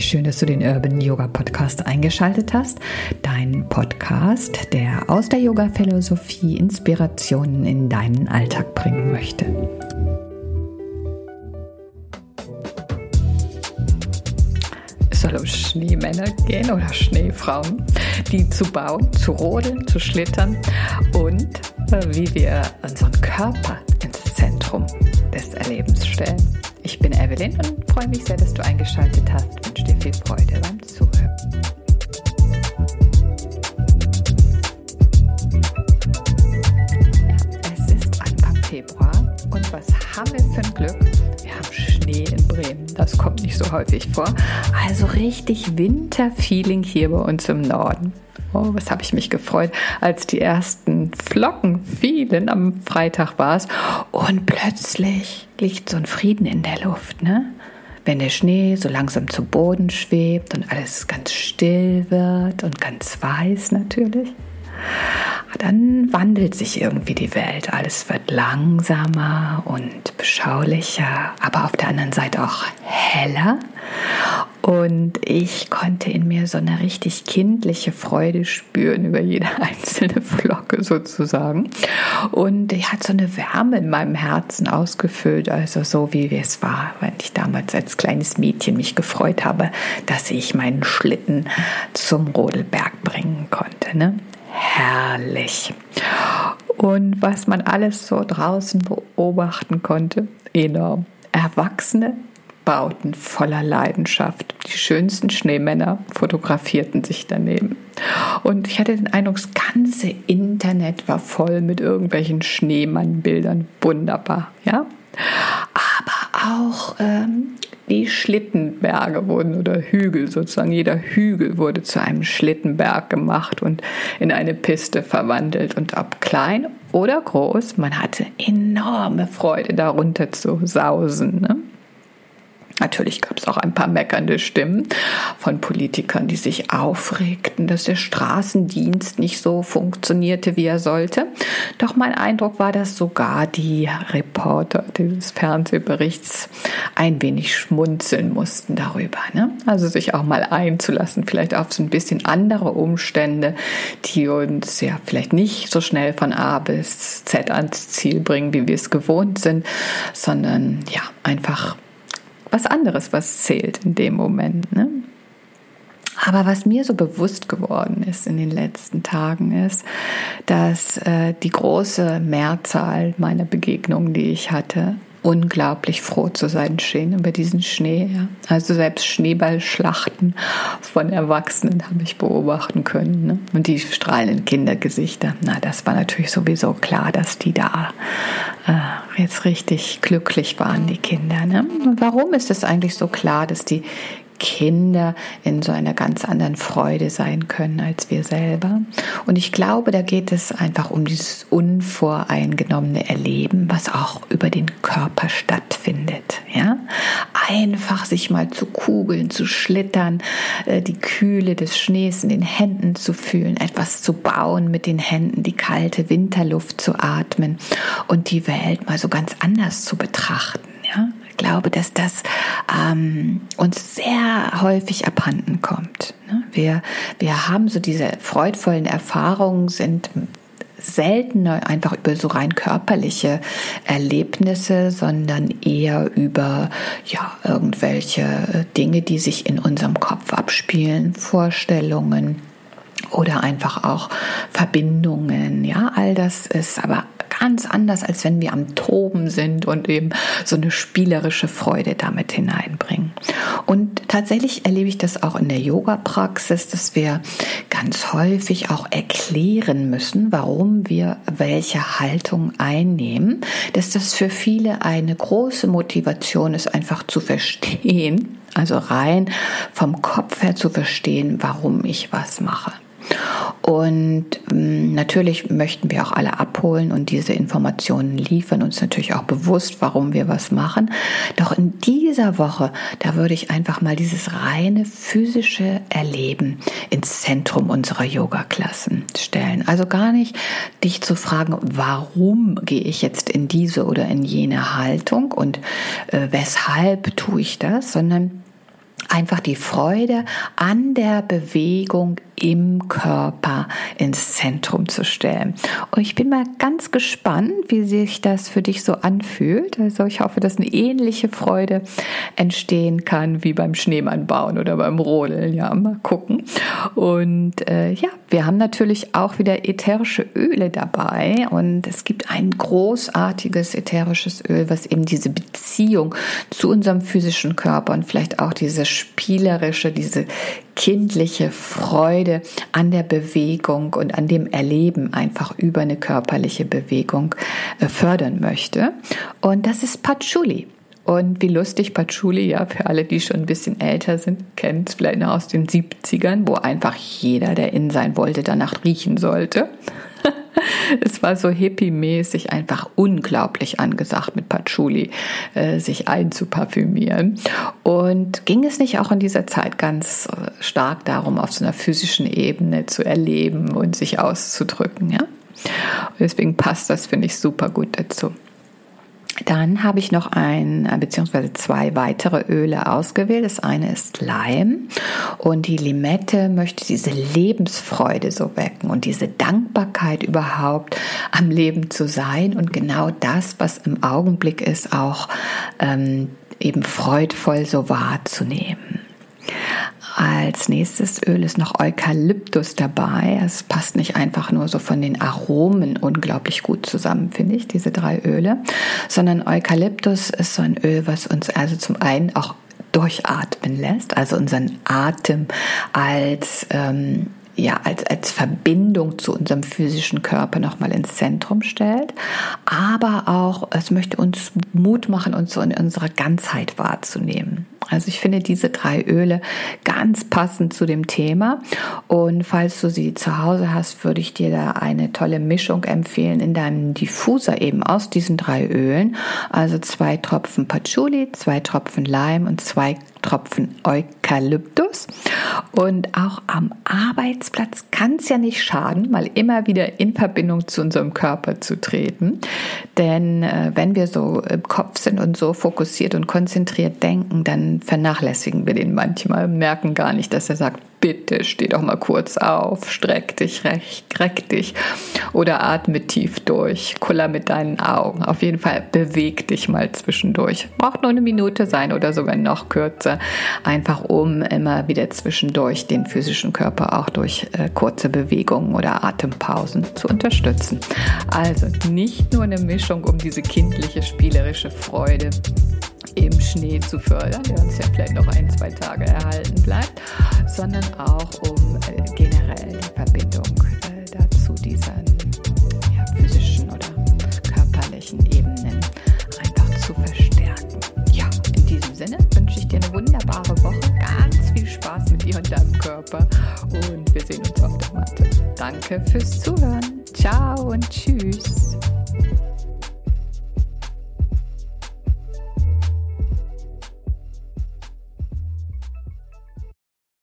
Wie schön, dass du den Urban Yoga Podcast eingeschaltet hast. Dein Podcast, der aus der Yoga-Philosophie Inspirationen in deinen Alltag bringen möchte. Es soll um Schneemänner gehen oder Schneefrauen, die zu bauen, zu rodeln, zu schlittern und äh, wie wir unseren Körper ins Zentrum des Erlebens stellen. Ich bin Evelyn und freue mich sehr, dass du eingeschaltet hast. Viel Freude beim Zuhören. Es ist Anfang Februar und was haben wir für ein Glück? Wir haben Schnee in Bremen. Das kommt nicht so häufig vor. Also richtig Winterfeeling hier bei uns im Norden. Oh, was habe ich mich gefreut, als die ersten Flocken fielen. Am Freitag war es. Und plötzlich liegt so ein Frieden in der Luft, ne? Wenn der Schnee so langsam zu Boden schwebt und alles ganz still wird und ganz weiß natürlich dann wandelt sich irgendwie die Welt. Alles wird langsamer und beschaulicher, aber auf der anderen Seite auch heller. Und ich konnte in mir so eine richtig kindliche Freude spüren über jede einzelne Flocke sozusagen. Und die hat so eine Wärme in meinem Herzen ausgefüllt, also so wie es war, wenn ich damals als kleines Mädchen mich gefreut habe, dass ich meinen Schlitten zum Rodelberg bringen konnte. Ne? herrlich. Und was man alles so draußen beobachten konnte, enorm. Erwachsene bauten voller Leidenschaft. Die schönsten Schneemänner fotografierten sich daneben. Und ich hatte den Eindruck, das ganze Internet war voll mit irgendwelchen Schneemannbildern. Wunderbar, ja. Aber auch ähm, die Schlittenberge wurden oder Hügel sozusagen. Jeder Hügel wurde zu einem Schlittenberg gemacht und in eine Piste verwandelt. Und ob klein oder groß, man hatte enorme Freude darunter zu sausen. Ne? Natürlich gab es auch ein paar meckernde Stimmen von Politikern, die sich aufregten, dass der Straßendienst nicht so funktionierte, wie er sollte. Doch mein Eindruck war, dass sogar die Reporter dieses Fernsehberichts ein wenig schmunzeln mussten darüber. Ne? Also sich auch mal einzulassen, vielleicht auf so ein bisschen andere Umstände, die uns ja vielleicht nicht so schnell von A bis Z ans Ziel bringen, wie wir es gewohnt sind, sondern ja, einfach was anderes, was zählt in dem Moment. Ne? Aber was mir so bewusst geworden ist in den letzten Tagen ist, dass äh, die große Mehrzahl meiner Begegnungen, die ich hatte, unglaublich froh zu sein schien über diesen Schnee. Ja. Also selbst Schneeballschlachten von Erwachsenen habe ich beobachten können. Ne? Und die strahlenden Kindergesichter, na, das war natürlich sowieso klar, dass die da äh, jetzt richtig glücklich waren, die Kinder. Ne? Warum ist es eigentlich so klar, dass die Kinder in so einer ganz anderen Freude sein können als wir selber. Und ich glaube, da geht es einfach um dieses unvoreingenommene Erleben, was auch über den Körper stattfindet. Einfach sich mal zu kugeln, zu schlittern, äh, die Kühle des Schnees in den Händen zu fühlen, etwas zu bauen mit den Händen, die kalte Winterluft zu atmen und die Welt mal so ganz anders zu betrachten. Ja, glaube, dass das ähm, uns sehr häufig abhanden kommt. Ne? Wir, wir haben so diese freudvollen Erfahrungen, sind seltener einfach über so rein körperliche Erlebnisse, sondern eher über ja irgendwelche Dinge, die sich in unserem Kopf abspielen, Vorstellungen oder einfach auch Verbindungen. Ja, all das ist aber ganz anders, als wenn wir am Toben sind und eben so eine spielerische Freude damit hineinbringen. Und tatsächlich erlebe ich das auch in der Yoga-Praxis, dass wir ganz häufig auch erklären müssen, warum wir welche Haltung einnehmen, dass das für viele eine große Motivation ist, einfach zu verstehen, also rein vom Kopf her zu verstehen, warum ich was mache. Und ähm, natürlich möchten wir auch alle abholen und diese Informationen liefern, uns natürlich auch bewusst, warum wir was machen. Doch in dieser Woche, da würde ich einfach mal dieses reine physische Erleben ins Zentrum unserer Yoga-Klassen stellen. Also gar nicht dich zu fragen, warum gehe ich jetzt in diese oder in jene Haltung und äh, weshalb tue ich das, sondern einfach die Freude an der Bewegung im Körper ins Zentrum zu stellen. Und ich bin mal ganz gespannt, wie sich das für dich so anfühlt. Also ich hoffe, dass eine ähnliche Freude entstehen kann wie beim Schneemann bauen oder beim Rodeln. Ja, mal gucken. Und äh, ja, wir haben natürlich auch wieder ätherische Öle dabei und es gibt ein großartiges ätherisches Öl, was eben diese Beziehung zu unserem physischen Körper und vielleicht auch diese spielerische, diese kindliche Freude an der Bewegung und an dem Erleben einfach über eine körperliche Bewegung äh, fördern möchte. Und das ist Patchouli. Und wie lustig Patchouli, ja, für alle, die schon ein bisschen älter sind, kennt es vielleicht noch aus den 70ern, wo einfach jeder, der in sein wollte, danach riechen sollte. es war so hippie-mäßig einfach unglaublich angesagt mit Patchouli, äh, sich einzuparfümieren. Und ging es nicht auch in dieser Zeit ganz äh, stark darum, auf so einer physischen Ebene zu erleben und sich auszudrücken, ja? Und deswegen passt das, finde ich, super gut dazu. Dann habe ich noch ein äh, beziehungsweise zwei weitere Öle ausgewählt. Das eine ist Leim und die Limette möchte diese Lebensfreude so wecken und diese Dankbarkeit überhaupt am Leben zu sein und genau das, was im Augenblick ist, auch ähm, eben freudvoll so wahrzunehmen. Als nächstes Öl ist noch Eukalyptus dabei. Es passt nicht einfach nur so von den Aromen unglaublich gut zusammen, finde ich, diese drei Öle, sondern Eukalyptus ist so ein Öl, was uns also zum einen auch durchatmen lässt, also unseren Atem als ähm, ja, als, als Verbindung zu unserem physischen Körper nochmal ins Zentrum stellt, aber auch, es möchte uns Mut machen, uns so in unserer Ganzheit wahrzunehmen. Also ich finde diese drei Öle ganz passend zu dem Thema. Und falls du sie zu Hause hast, würde ich dir da eine tolle Mischung empfehlen in deinem Diffuser eben aus diesen drei Ölen. Also zwei Tropfen Patchouli, zwei Tropfen Leim und zwei Tropfen Eukalyptus. Und auch am Arbeitsplatz kann es ja nicht schaden, mal immer wieder in Verbindung zu unserem Körper zu treten. Denn äh, wenn wir so im Kopf sind und so fokussiert und konzentriert denken, dann vernachlässigen wir den manchmal, merken gar nicht, dass er sagt, bitte steh doch mal kurz auf, streck dich recht, reck dich oder atme tief durch, kuller mit deinen Augen. Auf jeden Fall beweg dich mal zwischendurch. Braucht nur eine Minute sein oder sogar noch kürzer, einfach um immer wieder zwischendurch den physischen Körper auch durch äh, kurze Bewegungen oder Atempausen zu unterstützen. Also nicht nur eine Mischung um diese kindliche spielerische Freude im Schnee zu fördern, der uns ja vielleicht noch ein, zwei Tage erhalten bleibt, sondern auch um äh, generell die Verbindung äh, dazu, diesen ja, physischen oder körperlichen Ebenen einfach zu verstärken. Ja, in diesem Sinne wünsche ich dir eine wunderbare Woche, ganz viel Spaß mit dir und deinem Körper und wir sehen uns auf der Matte. Danke fürs Zuhören. Ciao und tschüss.